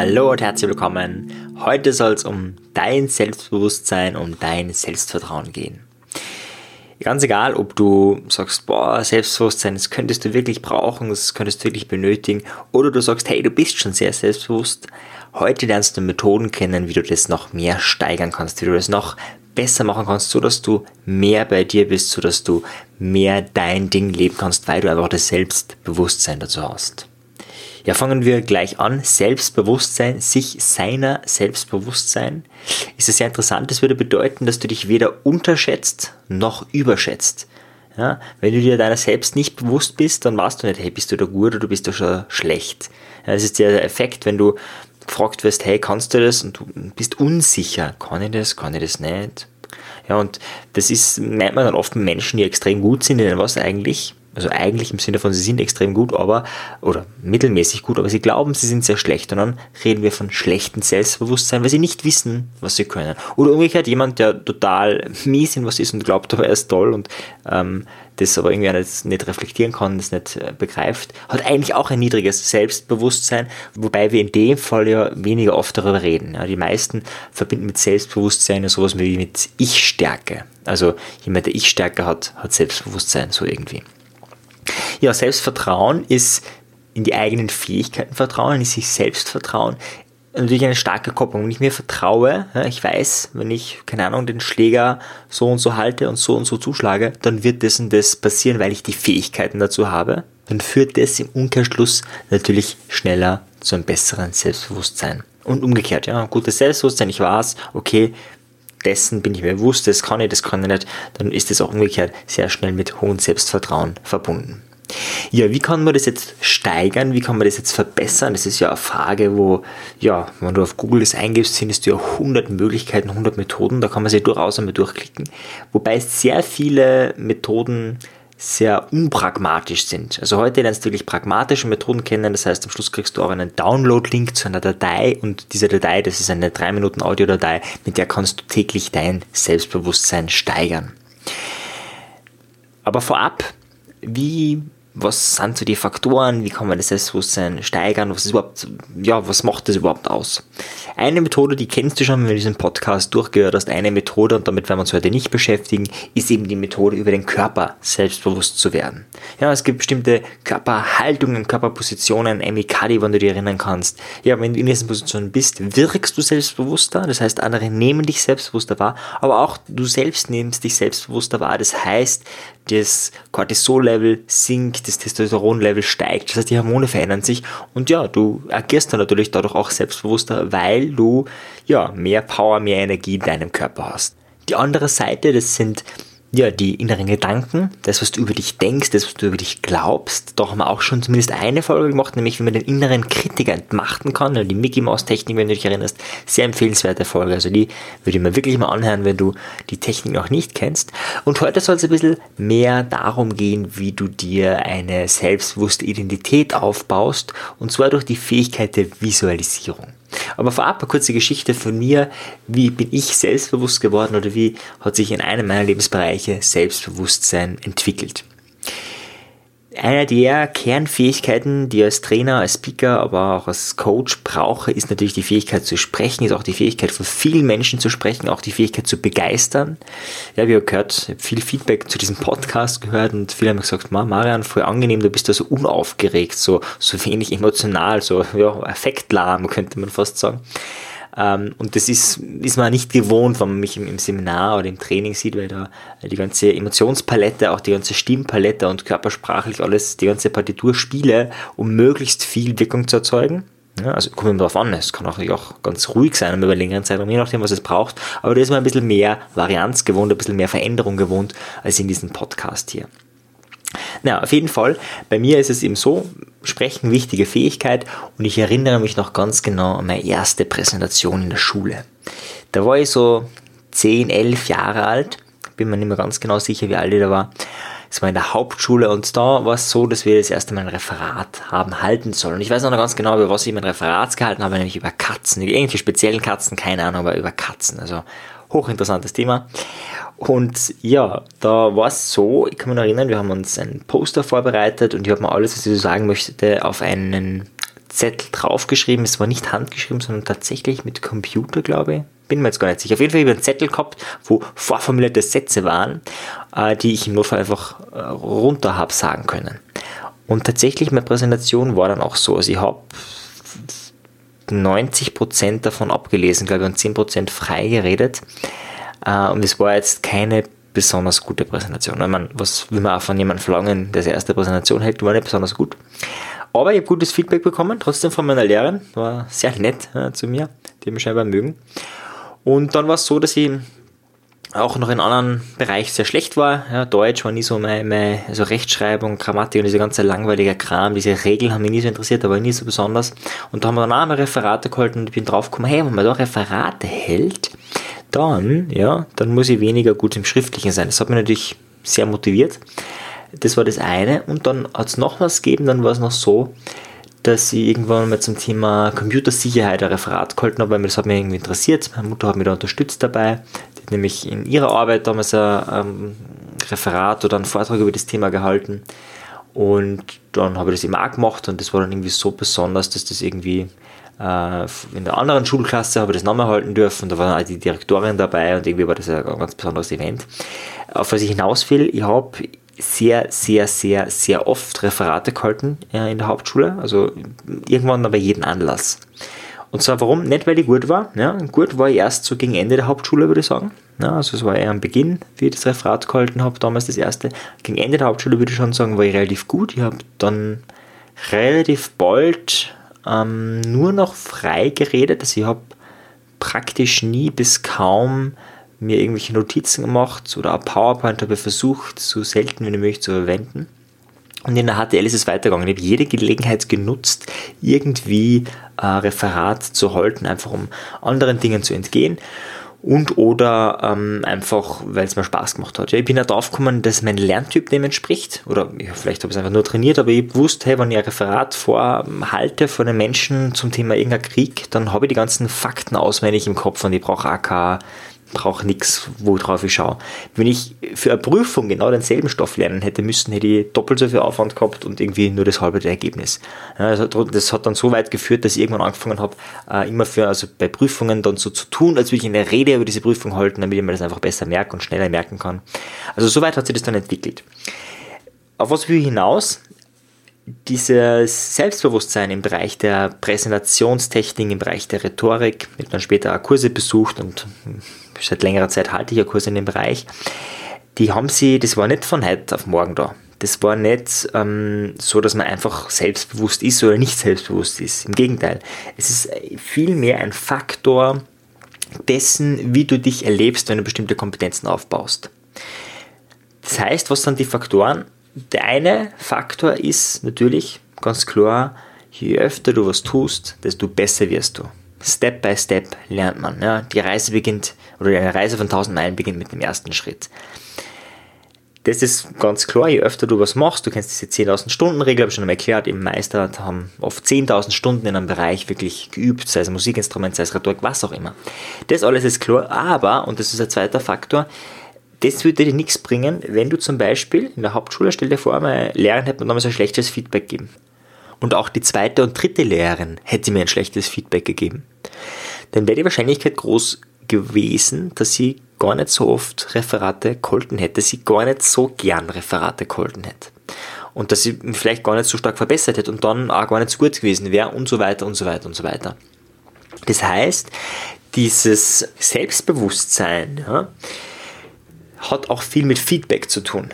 Hallo und herzlich willkommen. Heute soll es um dein Selbstbewusstsein, um dein Selbstvertrauen gehen. Ganz egal, ob du sagst, boah, Selbstbewusstsein, das könntest du wirklich brauchen, das könntest du wirklich benötigen, oder du sagst, hey, du bist schon sehr selbstbewusst. Heute lernst du Methoden kennen, wie du das noch mehr steigern kannst, wie du das noch besser machen kannst, so dass du mehr bei dir bist, so dass du mehr dein Ding leben kannst, weil du einfach das Selbstbewusstsein dazu hast. Ja, fangen wir gleich an. Selbstbewusstsein, sich seiner Selbstbewusstsein ist es sehr interessant. Das würde bedeuten, dass du dich weder unterschätzt noch überschätzt. Ja, wenn du dir deiner selbst nicht bewusst bist, dann weißt du nicht, hey, bist du da gut oder du bist da schon schlecht. Ja, das ist der Effekt, wenn du gefragt wirst, hey, kannst du das? Und du bist unsicher. Kann ich das? Kann ich das nicht? Ja, und das ist, meint man dann oft Menschen, die extrem gut sind in was eigentlich, also eigentlich im Sinne von, sie sind extrem gut, aber, oder mittelmäßig gut, aber sie glauben, sie sind sehr schlecht. Und dann reden wir von schlechtem Selbstbewusstsein, weil sie nicht wissen, was sie können. Oder umgekehrt jemand, der total mies in was ist und glaubt, aber er ist toll und ähm, das aber irgendwie nicht, nicht reflektieren kann, das nicht äh, begreift, hat eigentlich auch ein niedriges Selbstbewusstsein, wobei wir in dem Fall ja weniger oft darüber reden. Ja, die meisten verbinden mit Selbstbewusstsein sowas wie mit Ich-Stärke. Also jemand, der Ich-Stärke hat, hat Selbstbewusstsein, so irgendwie. Ja, Selbstvertrauen ist in die eigenen Fähigkeiten vertrauen, in sich selbst vertrauen. Natürlich eine starke Kopplung. Wenn ich mir vertraue, ich weiß, wenn ich, keine Ahnung, den Schläger so und so halte und so und so zuschlage, dann wird das und das passieren, weil ich die Fähigkeiten dazu habe. Dann führt das im Umkehrschluss natürlich schneller zu einem besseren Selbstbewusstsein. Und umgekehrt, ja, gutes Selbstbewusstsein, ich weiß, okay, dessen bin ich mir bewusst, das kann ich, das kann ich nicht, dann ist das auch umgekehrt sehr schnell mit hohem Selbstvertrauen verbunden. Ja, wie kann man das jetzt steigern? Wie kann man das jetzt verbessern? Das ist ja eine Frage, wo, ja, wenn du auf Google das eingibst, findest du ja 100 Möglichkeiten, 100 Methoden, da kann man sich durchaus einmal durchklicken. Wobei sehr viele Methoden sehr unpragmatisch sind. Also heute lernst du wirklich pragmatische Methoden kennen, das heißt am Schluss kriegst du auch einen Download-Link zu einer Datei und diese Datei, das ist eine 3 Minuten Audiodatei, mit der kannst du täglich dein Selbstbewusstsein steigern. Aber vorab, wie was sind so die Faktoren, wie kann man das Selbstbewusstsein steigern, was ist überhaupt, ja, was macht das überhaupt aus? Eine Methode, die kennst du schon, wenn du diesen Podcast durchgehört hast, eine Methode, und damit werden wir uns heute nicht beschäftigen, ist eben die Methode, über den Körper selbstbewusst zu werden. Ja, es gibt bestimmte Körperhaltungen, Körperpositionen, Emikadi, wenn du dich erinnern kannst. Ja, wenn du in diesen Positionen bist, wirkst du selbstbewusster, das heißt, andere nehmen dich selbstbewusster wahr, aber auch du selbst nimmst dich selbstbewusster wahr, das heißt, das Cortisol-Level sinkt, das Testosteron-Level steigt, das heißt, die Hormone verändern sich und ja, du agierst dann natürlich dadurch auch selbstbewusster, weil du ja mehr Power, mehr Energie in deinem Körper hast. Die andere Seite, das sind ja, die inneren Gedanken, das, was du über dich denkst, das, was du über dich glaubst. Da haben wir auch schon zumindest eine Folge gemacht, nämlich wie man den inneren Kritiker entmachten kann. Die Mickey Mouse Technik, wenn du dich erinnerst, sehr empfehlenswerte Folge. Also die würde ich mir wirklich mal anhören, wenn du die Technik noch nicht kennst. Und heute soll es ein bisschen mehr darum gehen, wie du dir eine selbstbewusste Identität aufbaust, und zwar durch die Fähigkeit der Visualisierung. Aber vorab eine kurze Geschichte von mir. Wie bin ich selbstbewusst geworden oder wie hat sich in einem meiner Lebensbereiche Selbstbewusstsein entwickelt? Einer der Kernfähigkeiten, die ich als Trainer, als Speaker, aber auch als Coach brauche, ist natürlich die Fähigkeit zu sprechen, ist auch die Fähigkeit von vielen Menschen zu sprechen, auch die Fähigkeit zu begeistern. Ja, wie ihr gehört, ich viel Feedback zu diesem Podcast gehört und viele haben gesagt, Marian, voll angenehm, du bist da so unaufgeregt, so, so wenig emotional, so, ja, affektlahm, könnte man fast sagen. Ähm, und das ist, ist man nicht gewohnt, wenn man mich im, im, Seminar oder im Training sieht, weil da die ganze Emotionspalette, auch die ganze Stimmpalette und körpersprachlich alles, die ganze Partitur spiele, um möglichst viel Wirkung zu erzeugen. Ja, also kommt immer darauf an, es kann auch, auch ganz ruhig sein über längeren Zeitraum, je nachdem, was es braucht. Aber da ist man ein bisschen mehr Varianz gewohnt, ein bisschen mehr Veränderung gewohnt als in diesem Podcast hier. Na, auf jeden Fall, bei mir ist es eben so, Sprechen wichtige Fähigkeit und ich erinnere mich noch ganz genau an meine erste Präsentation in der Schule. Da war ich so 10, 11 Jahre alt, bin mir nicht mehr ganz genau sicher, wie alt ich da war. Es war in der Hauptschule und da war es so, dass wir das erste Mal ein Referat haben halten sollen. Und ich weiß noch ganz genau, über was ich mein Referat gehalten habe, nämlich über Katzen. Irgendwelche speziellen Katzen, keine Ahnung, aber über Katzen. Also hochinteressantes Thema. Und ja, da war es so, ich kann mich erinnern, wir haben uns ein Poster vorbereitet und ich habe mir alles, was ich so sagen möchte, auf einen Zettel draufgeschrieben. Es war nicht handgeschrieben, sondern tatsächlich mit Computer, glaube ich. Bin mir jetzt gar nicht sicher. Auf jeden Fall habe ich einen Zettel gehabt, wo vorformulierte Sätze waren, äh, die ich im Notfall einfach äh, runter habe sagen können. Und tatsächlich, meine Präsentation war dann auch so. Also ich habe 90% davon abgelesen, glaube ich, und 10% frei geredet. Äh, und es war jetzt keine besonders gute Präsentation. Ich meine, was will man auch von jemandem verlangen, der seine erste Präsentation hält, war nicht besonders gut. Aber ich habe gutes Feedback bekommen, trotzdem von meiner Lehrerin. War sehr nett äh, zu mir, die mich scheinbar mögen. Und dann war es so, dass ich auch noch in anderen Bereich sehr schlecht war. Ja, Deutsch war nie so meine, also Rechtschreibung, Grammatik und diese ganze langweilige Kram, diese Regeln haben mich nie so interessiert, aber nie so besonders. Und da haben wir dann auch mal Referate gehalten und ich bin draufgekommen, hey, wenn man da Referate hält, dann, ja, dann muss ich weniger gut im Schriftlichen sein. Das hat mich natürlich sehr motiviert. Das war das eine. Und dann hat es noch was gegeben, dann war es noch so, dass ich irgendwann mal zum Thema Computersicherheit ein Referat gehalten habe, weil das hat mich irgendwie interessiert. Meine Mutter hat mich da unterstützt dabei. Die hat nämlich in ihrer Arbeit damals ein ähm, Referat oder einen Vortrag über das Thema gehalten. Und dann habe ich das immer auch gemacht und das war dann irgendwie so besonders, dass das irgendwie in der anderen Schulklasse habe ich das nochmal halten dürfen. Da war auch die Direktorin dabei und irgendwie war das ein ganz besonderes Event. Auf was ich hinaus will, ich habe sehr, sehr, sehr, sehr oft Referate gehalten äh, in der Hauptschule. Also irgendwann aber jeden Anlass. Und zwar warum? Nicht, weil ich gut war. Ja, gut war ich erst so gegen Ende der Hauptschule, würde ich sagen. Ja, also es war eher am Beginn, wie ich das Referat gehalten habe, damals das erste. Gegen Ende der Hauptschule würde ich schon sagen, war ich relativ gut. Ich habe dann relativ bald ähm, nur noch frei geredet. Also ich habe praktisch nie bis kaum mir irgendwelche Notizen gemacht oder auch PowerPoint habe ich versucht, so selten wie möglich zu verwenden. Und in der HTL ist es weitergegangen. Ich habe jede Gelegenheit genutzt, irgendwie ein Referat zu halten, einfach um anderen Dingen zu entgehen und oder ähm, einfach, weil es mir Spaß gemacht hat. Ja, ich bin ja drauf gekommen, dass mein Lerntyp dem entspricht. Oder ja, vielleicht habe ich es einfach nur trainiert, aber ich wusste, hey, wenn ich ein Referat vorhalte vor den Menschen zum Thema irgendein Krieg, dann habe ich die ganzen Fakten auswendig im Kopf und ich brauche AK brauche nichts, worauf ich schaue. Wenn ich für eine Prüfung genau denselben Stoff lernen hätte müssen, hätte ich doppelt so viel Aufwand gehabt und irgendwie nur das halbe Ergebnis. das hat dann so weit geführt, dass ich irgendwann angefangen habe, äh, immer für, also bei Prüfungen dann so zu tun, als würde ich eine Rede über diese Prüfung halten, damit ich mir das einfach besser merke und schneller merken kann. Also so weit hat sich das dann entwickelt. Auf was will ich hinaus? Dieses Selbstbewusstsein im Bereich der Präsentationstechnik, im Bereich der Rhetorik, ich habe dann später auch Kurse besucht und seit längerer Zeit halte ich ja Kurse in dem Bereich, die haben sie, das war nicht von heute auf morgen da. Das war nicht ähm, so, dass man einfach selbstbewusst ist oder nicht selbstbewusst ist. Im Gegenteil. Es ist vielmehr ein Faktor dessen, wie du dich erlebst, wenn du bestimmte Kompetenzen aufbaust. Das heißt, was sind die Faktoren? Der eine Faktor ist natürlich ganz klar, je öfter du was tust, desto besser wirst du. Step by Step lernt man. Ja. Die Reise beginnt, oder eine Reise von 1000 Meilen beginnt mit dem ersten Schritt. Das ist ganz klar, je öfter du was machst, du kennst diese 10.000 Stunden Regel, habe ich schon einmal erklärt, im Meister haben oft 10.000 Stunden in einem Bereich wirklich geübt, sei es Musikinstrument, sei es Rhetorik, was auch immer. Das alles ist klar, aber, und das ist ein zweiter Faktor, das würde dir nichts bringen, wenn du zum Beispiel in der Hauptschule, stell dir vor, meine Lehrerin hätte mir damals ein schlechtes Feedback gegeben. Und auch die zweite und dritte Lehrerin hätte mir ein schlechtes Feedback gegeben dann wäre die Wahrscheinlichkeit groß gewesen, dass sie gar nicht so oft Referate gehalten hätte, dass sie gar nicht so gern Referate gehalten hätte. Und dass sie vielleicht gar nicht so stark verbessert hätte und dann auch gar nicht so gut gewesen wäre und so weiter und so weiter und so weiter. Das heißt, dieses Selbstbewusstsein ja, hat auch viel mit Feedback zu tun.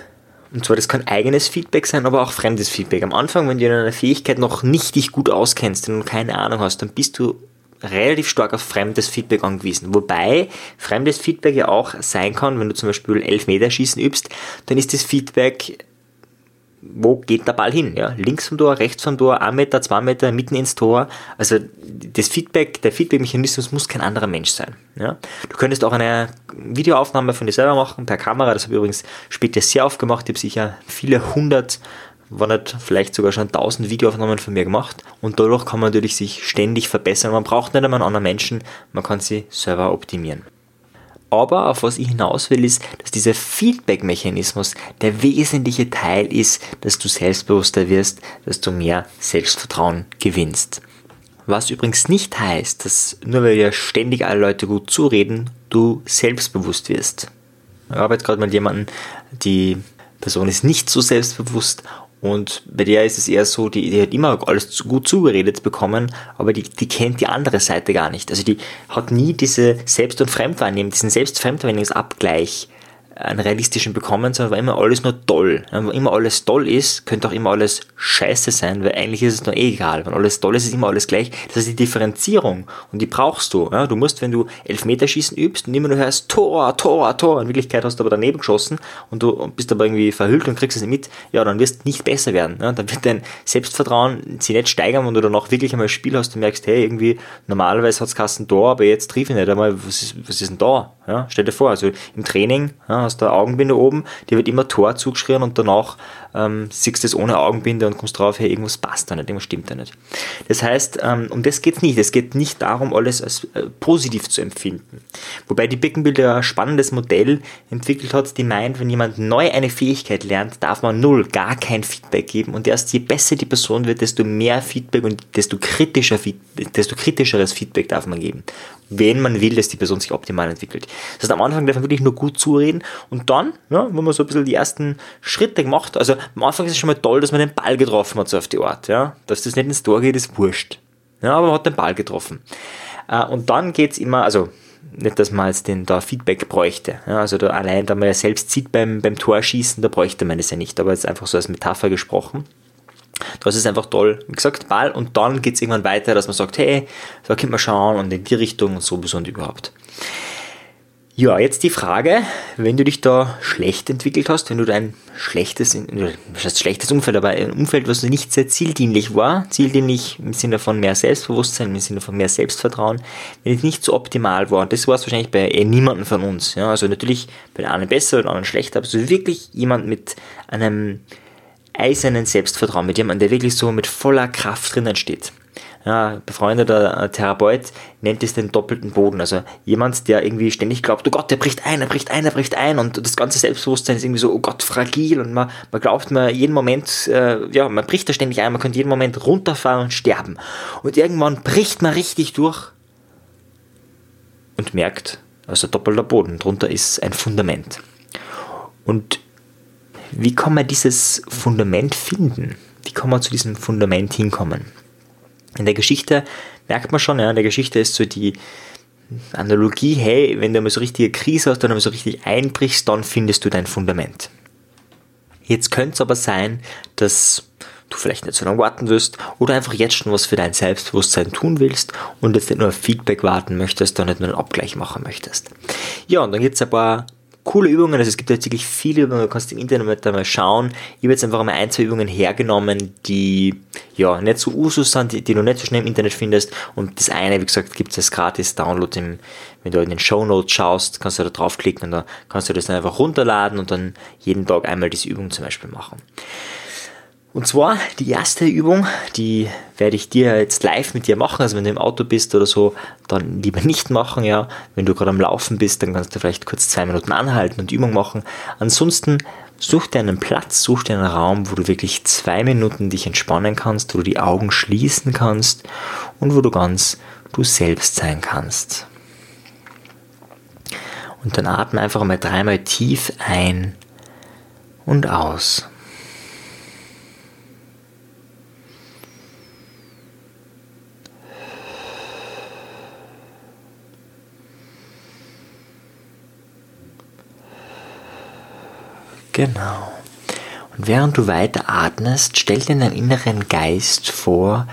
Und zwar, das kann eigenes Feedback sein, aber auch fremdes Feedback. Am Anfang, wenn du in einer Fähigkeit noch nicht dich gut auskennst und keine Ahnung hast, dann bist du relativ stark auf fremdes Feedback angewiesen. Wobei fremdes Feedback ja auch sein kann, wenn du zum Beispiel Elfmeterschießen übst, dann ist das Feedback, wo geht der Ball hin? Ja? Links vom Tor, rechts vom Tor, ein Meter, zwei Meter, mitten ins Tor. Also das Feedback, der Feedback-Mechanismus muss kein anderer Mensch sein. Ja? Du könntest auch eine Videoaufnahme von dir selber machen, per Kamera, das habe ich übrigens später sehr oft gemacht, ich habe sicher viele hundert war nicht vielleicht sogar schon 1000 Videoaufnahmen von mir gemacht und dadurch kann man natürlich sich ständig verbessern. Man braucht nicht einmal einen anderen Menschen, man kann sie selber optimieren. Aber auf was ich hinaus will, ist, dass dieser Feedback-Mechanismus der wesentliche Teil ist, dass du selbstbewusster wirst, dass du mehr Selbstvertrauen gewinnst. Was übrigens nicht heißt, dass nur weil dir ständig alle Leute gut zureden, du selbstbewusst wirst. Ich arbeite gerade mit jemandem, die Person ist nicht so selbstbewusst und bei der ist es eher so, die, die hat immer alles gut zugeredet bekommen, aber die, die kennt die andere Seite gar nicht. Also die hat nie diese Selbst- und Fremdwahrnehmung, diesen Selbst-Fremdwahrnehmungsabgleich einen realistischen bekommen, sondern war immer alles nur toll. Wenn immer alles toll ist, könnte auch immer alles scheiße sein, weil eigentlich ist es nur eh egal. Wenn alles toll ist, ist immer alles gleich. Das ist die Differenzierung und die brauchst du. Ja? Du musst, wenn du Elfmeterschießen übst und immer nur hörst Tor, Tor, Tor, in Wirklichkeit hast du aber daneben geschossen und du bist aber irgendwie verhüllt und kriegst es nicht mit, ja, dann wirst du nicht besser werden. Ja? Dann wird dein Selbstvertrauen sich nicht steigern, wenn du dann auch wirklich einmal ein Spiel hast und merkst, hey, irgendwie normalerweise hat es Kassen Tor, aber jetzt triff ich nicht einmal, was ist, was ist denn da? Ja? Stell dir vor, also im Training ja, hast du eine Augenbinde oben, die wird immer Tor zugeschrien und danach ähm, siehst du es ohne Augenbinde und kommst drauf, hey, irgendwas passt da nicht, irgendwas stimmt da nicht. Das heißt, ähm, um das geht es nicht. Es geht nicht darum, alles als äh, positiv zu empfinden. Wobei die Birkenbilder ein spannendes Modell entwickelt hat, die meint, wenn jemand neu eine Fähigkeit lernt, darf man null, gar kein Feedback geben und erst je besser die Person wird, desto mehr Feedback und desto kritischer, desto kritischeres Feedback darf man geben wenn man will, dass die Person sich optimal entwickelt. Das heißt, am Anfang darf man wirklich nur gut zureden und dann, ja, wenn man so ein bisschen die ersten Schritte gemacht, also am Anfang ist es schon mal toll, dass man den Ball getroffen hat, so auf die Art, ja. Dass das nicht ins Tor geht, ist wurscht. Ja, aber man hat den Ball getroffen. Äh, und dann geht's immer, also nicht, dass man jetzt den da Feedback bräuchte. Ja, also da allein, da man ja selbst sieht beim, beim Torschießen, da bräuchte man das ja nicht, aber jetzt einfach so als Metapher gesprochen. Das ist einfach toll. Wie gesagt, Ball und dann geht es irgendwann weiter, dass man sagt, hey, da können wir schauen und in die Richtung und sowieso und überhaupt. Ja, jetzt die Frage, wenn du dich da schlecht entwickelt hast, wenn du dein schlechtes, was heißt schlechtes Umfeld, aber ein Umfeld, was nicht sehr zieldienlich war, zieldienlich im Sinne von mehr Selbstbewusstsein, im Sinne von mehr Selbstvertrauen, wenn es nicht so optimal war, und das war es wahrscheinlich bei eh niemandem von uns, ja, also natürlich bei den einen besser, bei den anderen schlechter, aber so wirklich jemand mit einem eisernen Selbstvertrauen, mit jemandem, der wirklich so mit voller Kraft drinnen steht. Ja, befreundeter Therapeut nennt es den doppelten Boden. Also jemand, der irgendwie ständig glaubt, oh Gott, der bricht ein, er bricht ein, er bricht ein und das ganze Selbstbewusstsein ist irgendwie so, oh Gott, fragil und man, man glaubt, man jeden Moment, äh, ja, man bricht da ständig ein, man könnte jeden Moment runterfahren und sterben. Und irgendwann bricht man richtig durch und merkt, also doppelter Boden, drunter ist ein Fundament. Und wie kann man dieses Fundament finden? Wie kann man zu diesem Fundament hinkommen? In der Geschichte merkt man schon, ja, in der Geschichte ist so die Analogie, hey, wenn du mal so richtige Krise hast, dann mal so richtig einbrichst, dann findest du dein Fundament. Jetzt könnte es aber sein, dass du vielleicht nicht so lange warten wirst oder einfach jetzt schon was für dein Selbstbewusstsein tun willst und jetzt nicht nur auf Feedback warten möchtest, sondern nicht nur einen Abgleich machen möchtest. Ja, und dann gibt es ein paar coole Übungen, also es gibt jetzt wirklich viele Übungen, du kannst im Internet mal schauen. Ich habe jetzt einfach mal ein, zwei Übungen hergenommen, die ja nicht so Usus sind, die, die du nicht so schnell im Internet findest. Und das eine, wie gesagt, gibt es als gratis Download im, wenn du in den Show Notes schaust, kannst du da draufklicken und da kannst du das dann einfach runterladen und dann jeden Tag einmal diese Übung zum Beispiel machen. Und zwar die erste Übung, die werde ich dir jetzt live mit dir machen. Also wenn du im Auto bist oder so, dann lieber nicht machen, ja. Wenn du gerade am Laufen bist, dann kannst du vielleicht kurz zwei Minuten anhalten und Übung machen. Ansonsten such dir einen Platz, such dir einen Raum, wo du wirklich zwei Minuten dich entspannen kannst, wo du die Augen schließen kannst und wo du ganz du selbst sein kannst. Und dann atme einfach mal dreimal tief ein und aus. Genau. Und während du weiter atmest, stell dir in deinem inneren Geist vor,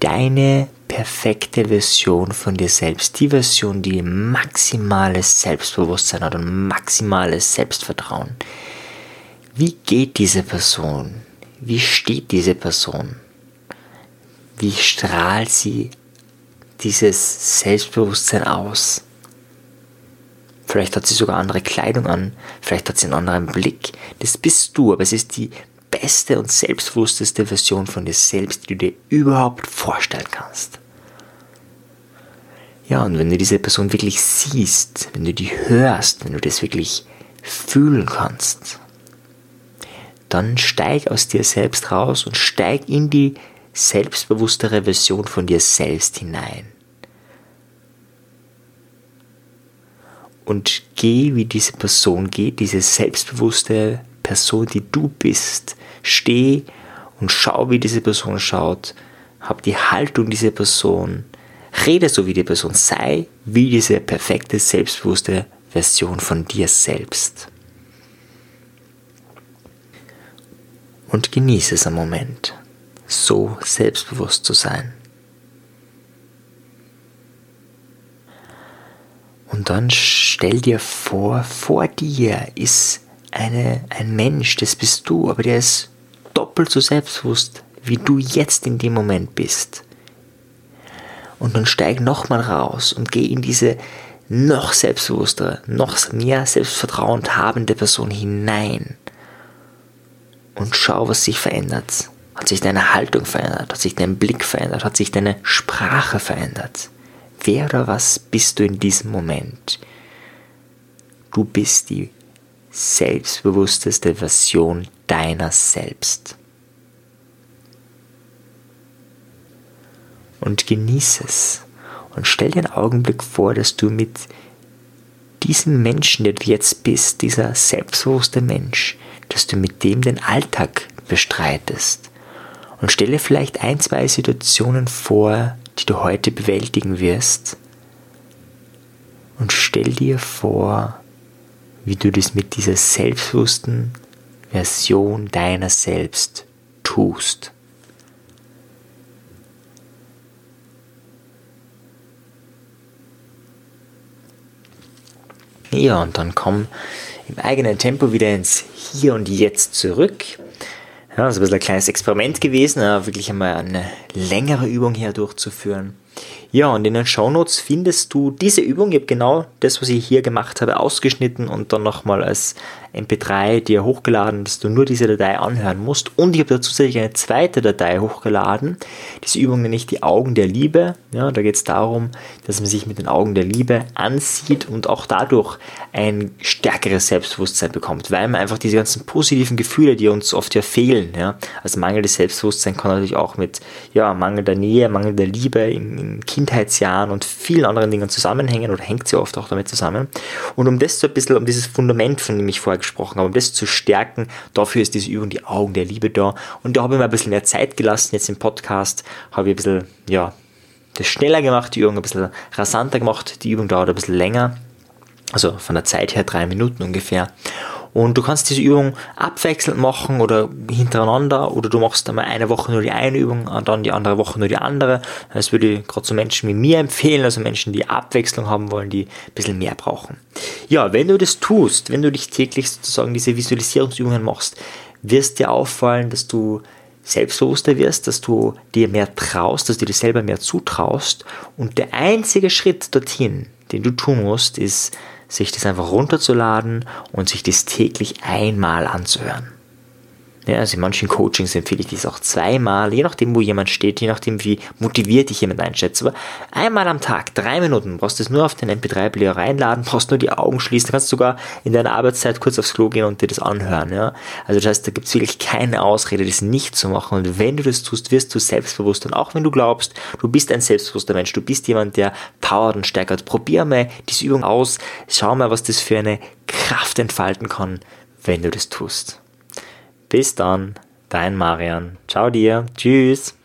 deine perfekte Version von dir selbst, die Version, die maximales Selbstbewusstsein hat und maximales Selbstvertrauen. Wie geht diese Person? Wie steht diese Person? Wie strahlt sie dieses Selbstbewusstsein aus? Vielleicht hat sie sogar andere Kleidung an, vielleicht hat sie einen anderen Blick. Das bist du, aber es ist die beste und selbstbewussteste Version von dir selbst, die du dir überhaupt vorstellen kannst. Ja, und wenn du diese Person wirklich siehst, wenn du die hörst, wenn du das wirklich fühlen kannst, dann steig aus dir selbst raus und steig in die selbstbewusstere Version von dir selbst hinein. Und geh, wie diese Person geht, diese selbstbewusste Person, die du bist. Steh und schau, wie diese Person schaut. Hab die Haltung dieser Person. Rede so wie die Person. Sei wie diese perfekte, selbstbewusste Version von dir selbst. Und genieße es einen Moment, so selbstbewusst zu sein. Und dann stell dir vor, vor dir ist eine, ein Mensch, das bist du, aber der ist doppelt so selbstbewusst, wie du jetzt in dem Moment bist. Und dann steig nochmal raus und geh in diese noch selbstbewusstere, noch mehr Selbstvertrauen habende Person hinein. Und schau, was sich verändert. Hat sich deine Haltung verändert? Hat sich dein Blick verändert? Hat sich deine Sprache verändert? Wer oder was bist du in diesem Moment? Du bist die selbstbewussteste Version deiner selbst. Und genieße es. Und stell dir einen Augenblick vor, dass du mit diesem Menschen, der du jetzt bist, dieser selbstbewusste Mensch, dass du mit dem den Alltag bestreitest. Und stelle vielleicht ein, zwei Situationen vor, die du heute bewältigen wirst. Und stell dir vor, wie du das mit dieser selbstbewussten Version deiner selbst tust. Ja, und dann komm im eigenen Tempo wieder ins Hier und Jetzt zurück. Ja, das ist ein bisschen ein kleines Experiment gewesen, wirklich einmal eine längere Übung hier durchzuführen. Ja, und in den Shownotes findest du diese Übung. Ich habe genau das, was ich hier gemacht habe, ausgeschnitten und dann nochmal als MP3 dir hochgeladen, dass du nur diese Datei anhören musst. Und ich habe da zusätzlich eine zweite Datei hochgeladen. Diese Übung nenne ich die Augen der Liebe. Ja, da geht es darum, dass man sich mit den Augen der Liebe ansieht und auch dadurch ein stärkeres Selbstbewusstsein bekommt, weil man einfach diese ganzen positiven Gefühle, die uns oft ja fehlen, ja, also mangelndes Selbstbewusstsein kann natürlich auch mit ja, mangelnder Nähe, mangelnder Liebe in, in Kindheitsjahren und vielen anderen Dingen zusammenhängen oder hängt sie oft auch damit zusammen. Und um das so ein bisschen, um dieses Fundament, von dem ich vorher gesprochen habe, um das zu stärken, dafür ist diese Übung die Augen der Liebe da. Und da habe ich mir ein bisschen mehr Zeit gelassen. Jetzt im Podcast habe ich ein bisschen, ja, das schneller gemacht, die Übung ein bisschen rasanter gemacht. Die Übung dauert ein bisschen länger. Also von der Zeit her drei Minuten ungefähr. Und du kannst diese Übung abwechselnd machen oder hintereinander oder du machst einmal eine Woche nur die eine Übung und dann die andere Woche nur die andere. Das würde ich gerade so Menschen wie mir empfehlen, also Menschen, die Abwechslung haben wollen, die ein bisschen mehr brauchen. Ja, wenn du das tust, wenn du dich täglich sozusagen diese Visualisierungsübungen machst, wirst dir auffallen, dass du selbstbewusster wirst, dass du dir mehr traust, dass du dir selber mehr zutraust. Und der einzige Schritt dorthin, den du tun musst, ist, sich das einfach runterzuladen und sich das täglich einmal anzuhören. Ja, also in manchen Coachings empfehle ich dies auch zweimal, je nachdem, wo jemand steht, je nachdem, wie motiviert dich jemand einschätzt. Aber einmal am Tag, drei Minuten, brauchst du es nur auf den MP3-Player reinladen, brauchst nur die Augen schließen, kannst sogar in deiner Arbeitszeit kurz aufs Klo gehen und dir das anhören. Ja? Also das heißt, da gibt es wirklich keine Ausrede, das nicht zu machen. Und wenn du das tust, wirst du selbstbewusst. Und auch wenn du glaubst, du bist ein selbstbewusster Mensch, du bist jemand, der powert und steigert, probier mal diese Übung aus, schau mal, was das für eine Kraft entfalten kann, wenn du das tust. Bis dann, dein Marian. Ciao dir. Tschüss.